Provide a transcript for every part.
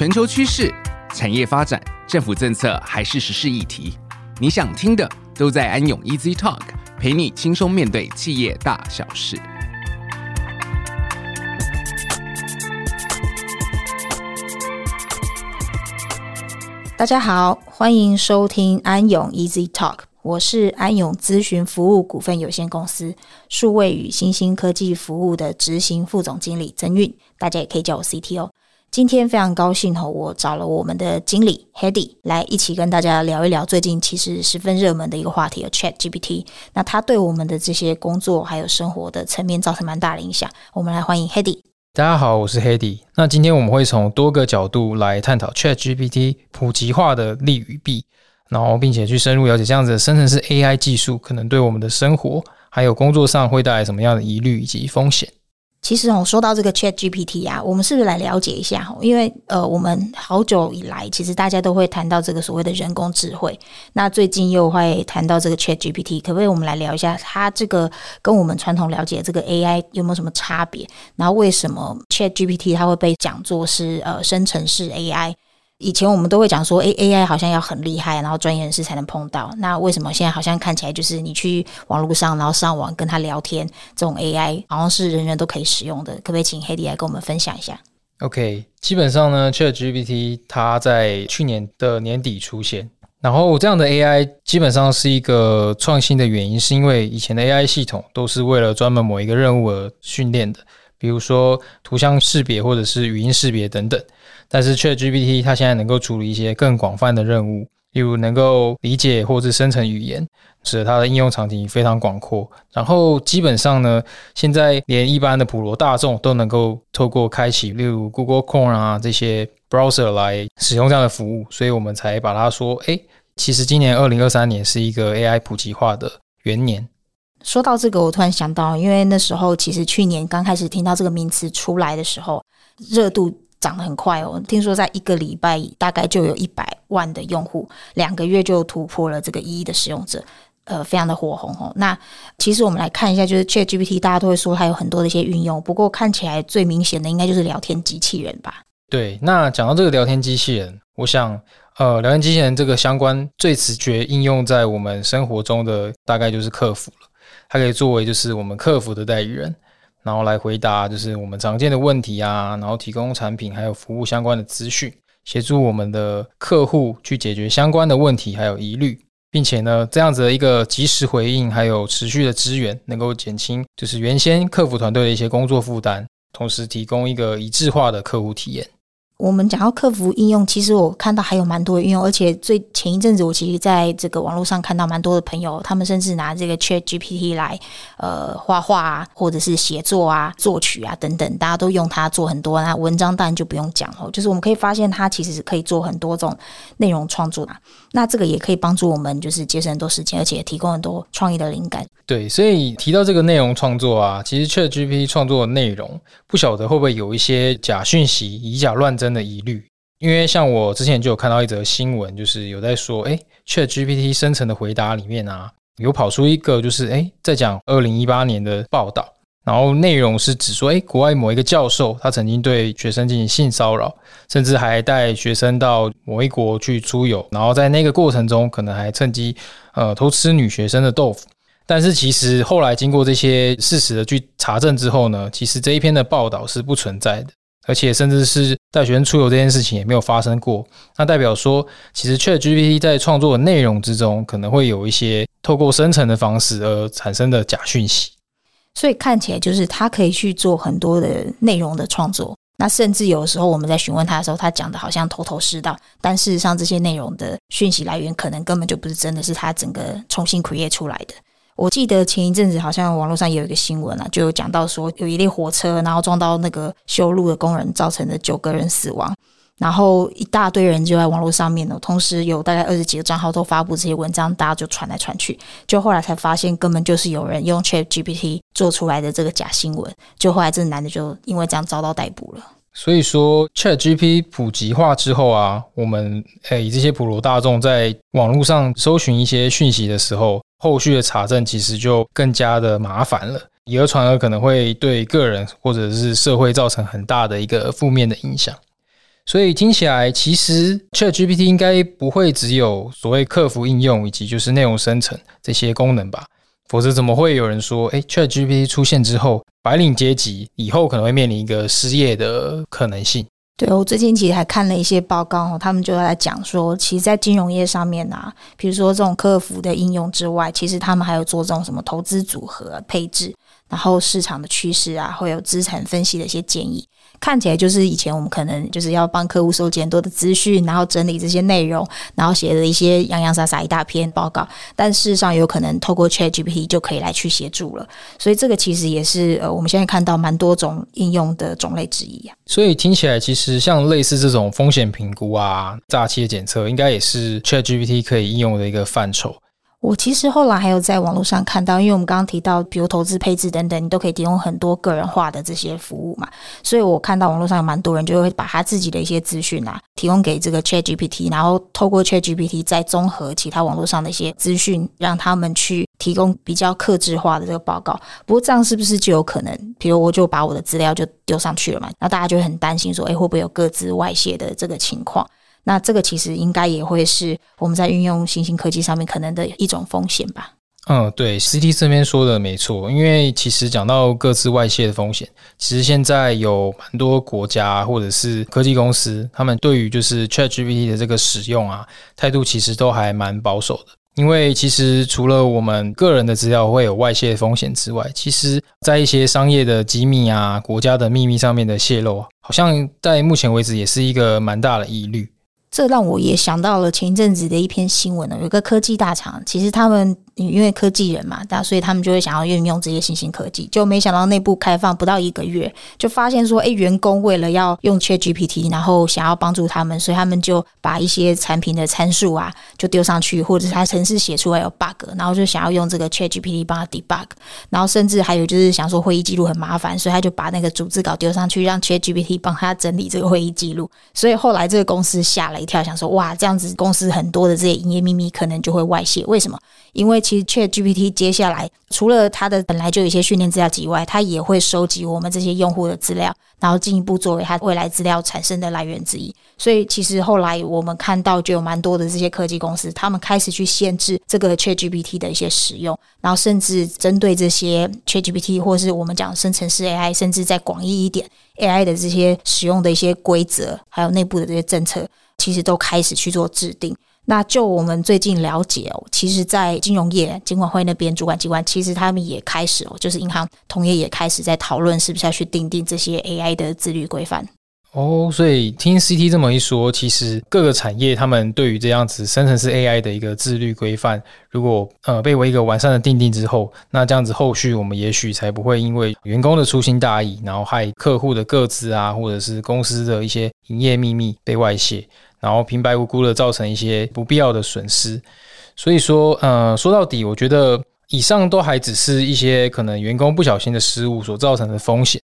全球趋势、产业发展、政府政策还是时事议题，你想听的都在安永 Easy Talk，陪你轻松面对企业大小事。大家好，欢迎收听安永 Easy Talk，我是安永咨询服务股份有限公司数位与新兴科技服务的执行副总经理曾韵，大家也可以叫我 CTO。今天非常高兴哈，我找了我们的经理 Hedy 来一起跟大家聊一聊最近其实十分热门的一个话题，ChatGPT。那它对我们的这些工作还有生活的层面造成蛮大的影响。我们来欢迎 Hedy。大家好，我是 Hedy。那今天我们会从多个角度来探讨 ChatGPT 普及化的利与弊，然后并且去深入了解这样子的生成式 AI 技术可能对我们的生活还有工作上会带来什么样的疑虑以及风险。其实我，说到这个 Chat GPT 啊，我们是不是来了解一下？因为呃，我们好久以来，其实大家都会谈到这个所谓的人工智慧。那最近又会谈到这个 Chat GPT，可不可以我们来聊一下，它这个跟我们传统了解这个 AI 有没有什么差别？然后为什么 Chat GPT 它会被讲作是呃生成式 AI？以前我们都会讲说，诶，AI 好像要很厉害，然后专业人士才能碰到。那为什么现在好像看起来就是你去网络上，然后上网跟他聊天，这种 AI 好像是人人都可以使用的？可不可以请 Hedy 来跟我们分享一下？OK，基本上呢，ChatGPT 它在去年的年底出现，然后这样的 AI 基本上是一个创新的原因，是因为以前的 AI 系统都是为了专门某一个任务而训练的，比如说图像识别或者是语音识别等等。但是 ChatGPT 它现在能够处理一些更广泛的任务，例如能够理解或是生成语言，使得它的应用场景非常广阔。然后基本上呢，现在连一般的普罗大众都能够透过开启，例如 Google Chrome 啊这些 browser 来使用这样的服务，所以我们才把它说，诶，其实今年二零二三年是一个 AI 普及化的元年。说到这个，我突然想到，因为那时候其实去年刚开始听到这个名词出来的时候，热度。涨得很快哦，听说在一个礼拜大概就有一百万的用户，两个月就突破了这个一亿的使用者，呃，非常的火红哦。那其实我们来看一下，就是 ChatGPT，大家都会说它有很多的一些运用，不过看起来最明显的应该就是聊天机器人吧？对，那讲到这个聊天机器人，我想，呃，聊天机器人这个相关最直觉应用在我们生活中的大概就是客服了，它可以作为就是我们客服的代理人。然后来回答就是我们常见的问题啊，然后提供产品还有服务相关的资讯，协助我们的客户去解决相关的问题还有疑虑，并且呢，这样子的一个及时回应还有持续的支援，能够减轻就是原先客服团队的一些工作负担，同时提供一个一致化的客户体验。我们讲到客服应用，其实我看到还有蛮多的应用，而且最前一阵子，我其实在这个网络上看到蛮多的朋友，他们甚至拿这个 Chat GPT 来呃画画啊，或者是写作啊、作曲啊等等，大家都用它做很多。那文章当然就不用讲哦，就是我们可以发现它其实是可以做很多种内容创作的。那这个也可以帮助我们，就是节省很多时间，而且也提供很多创意的灵感。对，所以提到这个内容创作啊，其实 Chat GPT 创作的内容，不晓得会不会有一些假讯息、以假乱真的疑虑，因为像我之前就有看到一则新闻，就是有在说，哎，ChatGPT 生成的回答里面啊，有跑出一个，就是哎，在讲二零一八年的报道，然后内容是指说，哎，国外某一个教授他曾经对学生进行性骚扰，甚至还带学生到某一国去出游，然后在那个过程中可能还趁机呃偷吃女学生的豆腐，但是其实后来经过这些事实的去查证之后呢，其实这一篇的报道是不存在的。而且甚至是带学生出游这件事情也没有发生过，那代表说，其实 ChatGPT 在创作的内容之中，可能会有一些透过生成的方式而产生的假讯息。所以看起来就是他可以去做很多的内容的创作，那甚至有时候我们在询问他的时候，他讲的好像头头是道，但事实上这些内容的讯息来源可能根本就不是真的，是他整个重新 create 出来的。我记得前一阵子好像网络上也有一个新闻啊，就有讲到说有一列火车，然后撞到那个修路的工人，造成了九个人死亡，然后一大堆人就在网络上面呢，同时有大概二十几个账号都发布这些文章，大家就传来传去，就后来才发现根本就是有人用 ChatGPT 做出来的这个假新闻，就后来这男的就因为这样遭到逮捕了。所以说，ChatGPT 普及化之后啊，我们诶这些普罗大众在网络上搜寻一些讯息的时候。后续的查证其实就更加的麻烦了，以讹传讹可能会对个人或者是社会造成很大的一个负面的影响。所以听起来，其实 ChatGPT 应该不会只有所谓客服应用以及就是内容生成这些功能吧？否则怎么会有人说，哎，ChatGPT 出现之后，白领阶级以后可能会面临一个失业的可能性？对，我最近其实还看了一些报告，他们就在讲说，其实，在金融业上面啊，比如说这种客服的应用之外，其实他们还有做这种什么投资组合配置，然后市场的趋势啊，会有资产分析的一些建议。看起来就是以前我们可能就是要帮客户收集很多的资讯，然后整理这些内容，然后写了一些洋洋洒洒一大篇报告，但事实上有可能透过 ChatGPT 就可以来去协助了。所以这个其实也是呃我们现在看到蛮多种应用的种类之一啊。所以听起来其实像类似这种风险评估啊、诈欺的检测，应该也是 ChatGPT 可以应用的一个范畴。我其实后来还有在网络上看到，因为我们刚刚提到，比如投资配置等等，你都可以提供很多个人化的这些服务嘛，所以我看到网络上有蛮多人就会把他自己的一些资讯啊，提供给这个 ChatGPT，然后透过 ChatGPT 再综合其他网络上的一些资讯，让他们去提供比较克制化的这个报告。不过这样是不是就有可能，比如我就把我的资料就丢上去了嘛？那大家就很担心说，诶，会不会有个资外泄的这个情况？那这个其实应该也会是我们在运用新兴科技上面可能的一种风险吧。嗯，对，CT 这边说的没错，因为其实讲到各自外泄的风险，其实现在有蛮多国家或者是科技公司，他们对于就是 ChatGPT 的这个使用啊，态度其实都还蛮保守的。因为其实除了我们个人的资料会有外泄的风险之外，其实在一些商业的机密啊、国家的秘密上面的泄露，好像在目前为止也是一个蛮大的疑虑。这让我也想到了前一阵子的一篇新闻呢，有个科技大厂，其实他们。因为科技人嘛，那所以他们就会想要运用这些新兴科技，就没想到内部开放不到一个月，就发现说，哎，员工为了要用 ChatGPT，然后想要帮助他们，所以他们就把一些产品的参数啊，就丢上去，或者是他程式写出来有 bug，然后就想要用这个 ChatGPT 帮他 debug，然后甚至还有就是想说会议记录很麻烦，所以他就把那个逐字稿丢上去，让 ChatGPT 帮他整理这个会议记录。所以后来这个公司吓了一跳，想说，哇，这样子公司很多的这些营业秘密可能就会外泄，为什么？因为其实 ChatGPT 接下来除了它的本来就有一些训练资料集以外，它也会收集我们这些用户的资料，然后进一步作为它未来资料产生的来源之一。所以其实后来我们看到就有蛮多的这些科技公司，他们开始去限制这个 ChatGPT 的一些使用，然后甚至针对这些 ChatGPT 或是我们讲生成式 AI，甚至再广义一点 AI 的这些使用的一些规则，还有内部的这些政策，其实都开始去做制定。那就我们最近了解哦，其实，在金融业金管会那边主管机关，其实他们也开始哦，就是银行同业也开始在讨论，是不是要去订定这些 AI 的自律规范。哦，所以听 CT 这么一说，其实各个产业他们对于这样子生成式 AI 的一个自律规范，如果呃被为一个完善的订定之后，那这样子后续我们也许才不会因为员工的粗心大意，然后害客户的个资啊，或者是公司的一些营业秘密被外泄。然后平白无故的造成一些不必要的损失，所以说，呃，说到底，我觉得以上都还只是一些可能员工不小心的失误所造成的风险。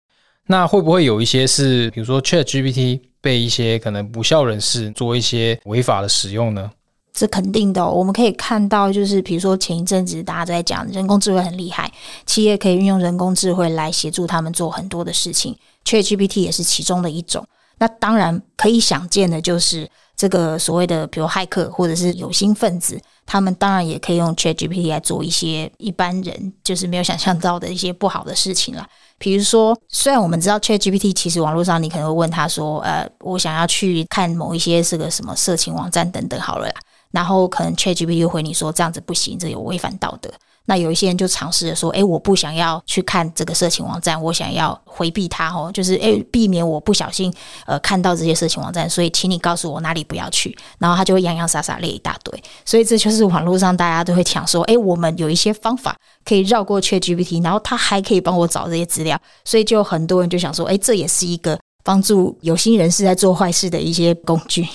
那会不会有一些是，比如说 ChatGPT 被一些可能不肖人士做一些违法的使用呢？这肯定的。我们可以看到，就是比如说前一阵子大家在讲人工智慧很厉害，企业可以运用人工智慧来协助他们做很多的事情，ChatGPT 也是其中的一种。那当然可以想见的就是。这个所谓的，比如骇客或者是有心分子，他们当然也可以用 ChatGPT 来做一些一般人就是没有想象到的一些不好的事情了。比如说，虽然我们知道 ChatGPT 其实网络上你可能会问他说，呃，我想要去看某一些这个什么色情网站等等好了，然后可能 ChatGPT 回你说这样子不行，这有违反道德。那有一些人就尝试着说，诶，我不想要去看这个色情网站，我想要回避它哦，就是诶，避免我不小心呃看到这些色情网站，所以请你告诉我哪里不要去，然后他就会洋洋洒洒列一大堆，所以这就是网络上大家都会讲说，诶，我们有一些方法可以绕过 ChatGPT，然后他还可以帮我找这些资料，所以就很多人就想说，诶，这也是一个帮助有心人士在做坏事的一些工具。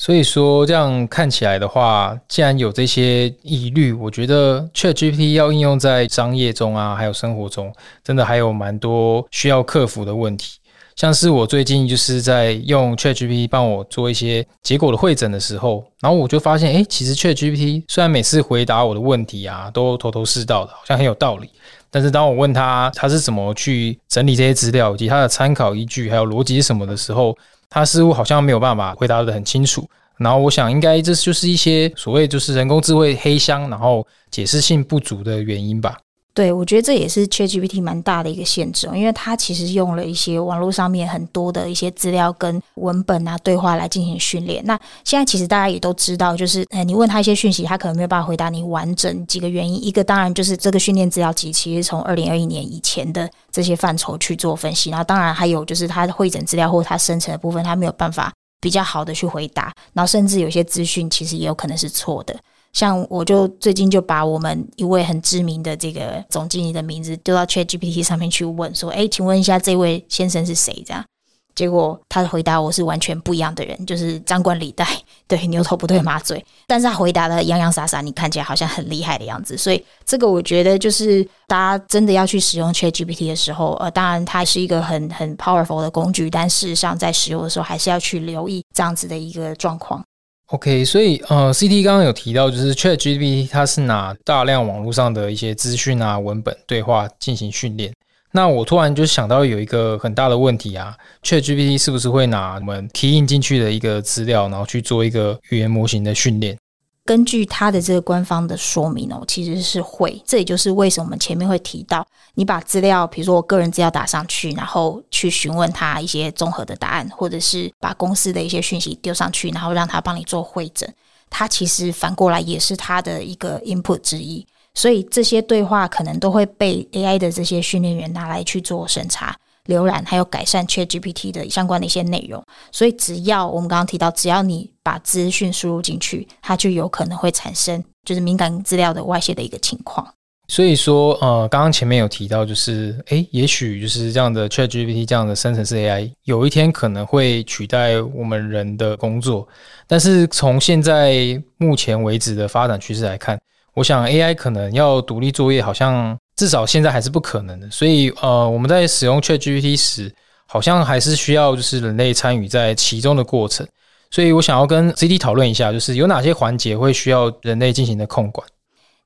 所以说，这样看起来的话，既然有这些疑虑，我觉得 ChatGPT 要应用在商业中啊，还有生活中，真的还有蛮多需要克服的问题。像是我最近就是在用 ChatGPT 帮我做一些结果的会诊的时候，然后我就发现，哎，其实 ChatGPT 虽然每次回答我的问题啊都头头是道的，好像很有道理，但是当我问他他是怎么去整理这些资料以及他的参考依据还有逻辑什么的时候，他似乎好像没有办法回答的很清楚。然后我想，应该这就是一些所谓就是人工智慧黑箱，然后解释性不足的原因吧。对，我觉得这也是 ChatGPT 蛮大的一个限制，因为它其实用了一些网络上面很多的一些资料跟文本啊对话来进行训练。那现在其实大家也都知道，就是呃，你问他一些讯息，他可能没有办法回答你完整几个原因。一个当然就是这个训练资料集其实从二零二一年以前的这些范畴去做分析，然后当然还有就是它汇整资料或它生成的部分，它没有办法比较好的去回答，然后甚至有些资讯其实也有可能是错的。像我就最近就把我们一位很知名的这个总经理的名字丢到 ChatGPT 上面去问说，哎，请问一下这位先生是谁？这样，结果他的回答我是完全不一样的人，就是张冠李戴，对，牛头不对马嘴，但是他回答的洋洋洒洒，你看起来好像很厉害的样子。所以这个我觉得就是大家真的要去使用 ChatGPT 的时候，呃，当然它是一个很很 powerful 的工具，但事实上在使用的时候还是要去留意这样子的一个状况。OK，所以呃，CT 刚刚有提到，就是 ChatGPT 它是拿大量网络上的一些资讯啊、文本对话进行训练。那我突然就想到有一个很大的问题啊，ChatGPT 是不是会拿我们提印进去的一个资料，然后去做一个语言模型的训练？根据他的这个官方的说明哦，其实是会，这也就是为什么我们前面会提到，你把资料，比如说我个人资料打上去，然后去询问他一些综合的答案，或者是把公司的一些讯息丢上去，然后让他帮你做会诊，他其实反过来也是他的一个 input 之一，所以这些对话可能都会被 AI 的这些训练员拿来去做审查。浏览还有改善 ChatGPT 的相关的一些内容，所以只要我们刚刚提到，只要你把资讯输入进去，它就有可能会产生就是敏感资料的外泄的一个情况。所以说，呃，刚刚前面有提到，就是诶，也许就是这样的 ChatGPT 这样的生成式 AI，有一天可能会取代我们人的工作。但是从现在目前为止的发展趋势来看，我想 AI 可能要独立作业，好像。至少现在还是不可能的，所以呃，我们在使用 ChatGPT 时，好像还是需要就是人类参与在其中的过程。所以我想要跟 CT 讨论一下，就是有哪些环节会需要人类进行的控管？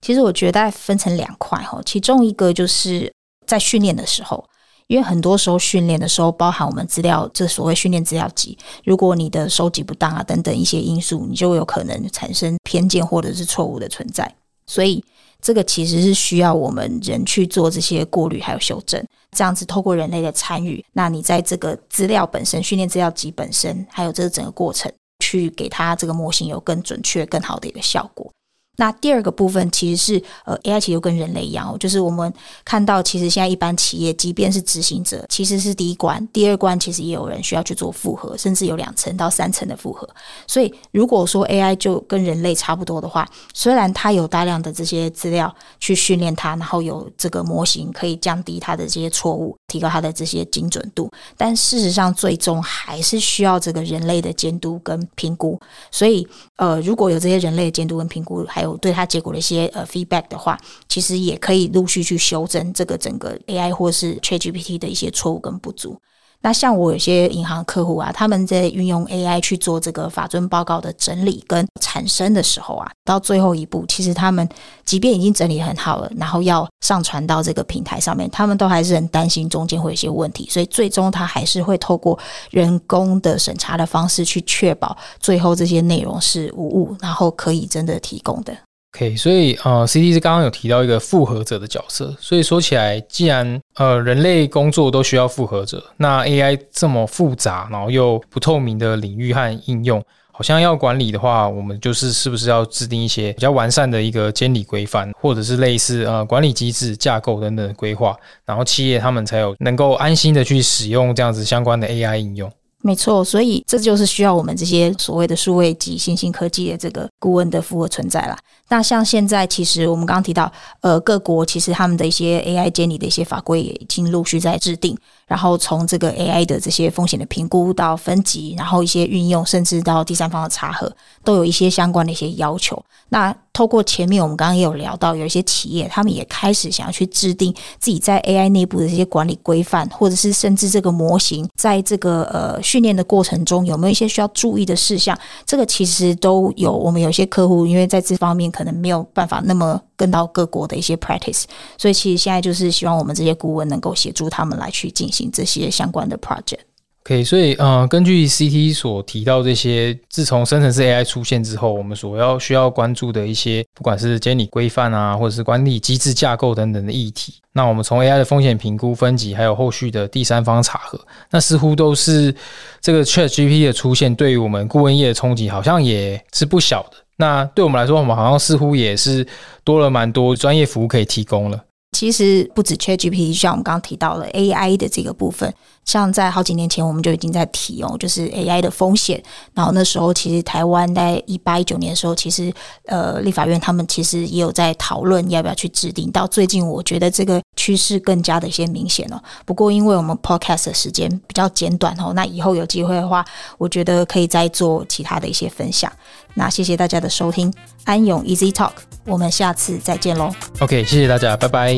其实我觉得大概分成两块哈，其中一个就是在训练的时候，因为很多时候训练的时候包含我们资料，这所谓训练资料集，如果你的收集不当啊等等一些因素，你就有可能产生偏见或者是错误的存在，所以。这个其实是需要我们人去做这些过滤还有修正，这样子透过人类的参与，那你在这个资料本身、训练资料集本身，还有这个整个过程，去给它这个模型有更准确、更好的一个效果。那第二个部分其实是呃，AI 其实就跟人类一样哦，就是我们看到其实现在一般企业，即便是执行者，其实是第一关，第二关其实也有人需要去做复核，甚至有两层到三层的复核。所以如果说 AI 就跟人类差不多的话，虽然它有大量的这些资料去训练它，然后有这个模型可以降低它的这些错误，提高它的这些精准度，但事实上最终还是需要这个人类的监督跟评估。所以呃，如果有这些人类的监督跟评估，还有对它结果的一些呃 feedback 的话，其实也可以陆续去修正这个整个 AI 或是 ChatGPT 的一些错误跟不足。那像我有些银行客户啊，他们在运用 AI 去做这个法遵报告的整理跟产生的时候啊，到最后一步，其实他们即便已经整理很好了，然后要上传到这个平台上面，他们都还是很担心中间会有些问题，所以最终他还是会透过人工的审查的方式去确保最后这些内容是无误，然后可以真的提供的。OK，所以呃，CT 是刚刚有提到一个复合者的角色，所以说起来，既然呃人类工作都需要复合者，那 AI 这么复杂，然后又不透明的领域和应用，好像要管理的话，我们就是是不是要制定一些比较完善的一个监理规范，或者是类似呃管理机制架构等等的规划，然后企业他们才有能够安心的去使用这样子相关的 AI 应用。没错，所以这就是需要我们这些所谓的数位及新兴科技的这个顾问的服务存在啦。那像现在，其实我们刚刚提到，呃，各国其实他们的一些 AI 监理的一些法规也已经陆续在制定，然后从这个 AI 的这些风险的评估到分级，然后一些运用，甚至到第三方的查核，都有一些相关的一些要求。那透过前面我们刚刚也有聊到，有一些企业他们也开始想要去制定自己在 AI 内部的这些管理规范，或者是甚至这个模型在这个呃训练的过程中有没有一些需要注意的事项，这个其实都有。我们有些客户因为在这方面可能没有办法那么跟到各国的一些 practice，所以其实现在就是希望我们这些顾问能够协助他们来去进行这些相关的 project。可以所以呃，根据 CT 所提到这些，自从生成式 AI 出现之后，我们所要需要关注的一些，不管是监理规范啊，或者是管理机制架构等等的议题，那我们从 AI 的风险评估分级，还有后续的第三方查核，那似乎都是这个 ChatGPT 的出现对于我们顾问业的冲击，好像也是不小的。那对我们来说，我们好像似乎也是多了蛮多专业服务可以提供了。其实不止 ChatGPT，像我们刚刚提到了 AI 的这个部分，像在好几年前我们就已经在提哦，就是 AI 的风险。然后那时候其实台湾在一八一九年的时候，其实呃立法院他们其实也有在讨论要不要去制定。到最近我觉得这个趋势更加的一些明显了。不过因为我们 Podcast 的时间比较简短哦，那以后有机会的话，我觉得可以再做其他的一些分享。那谢谢大家的收听，安永 Easy Talk，我们下次再见喽。OK，谢谢大家，拜拜。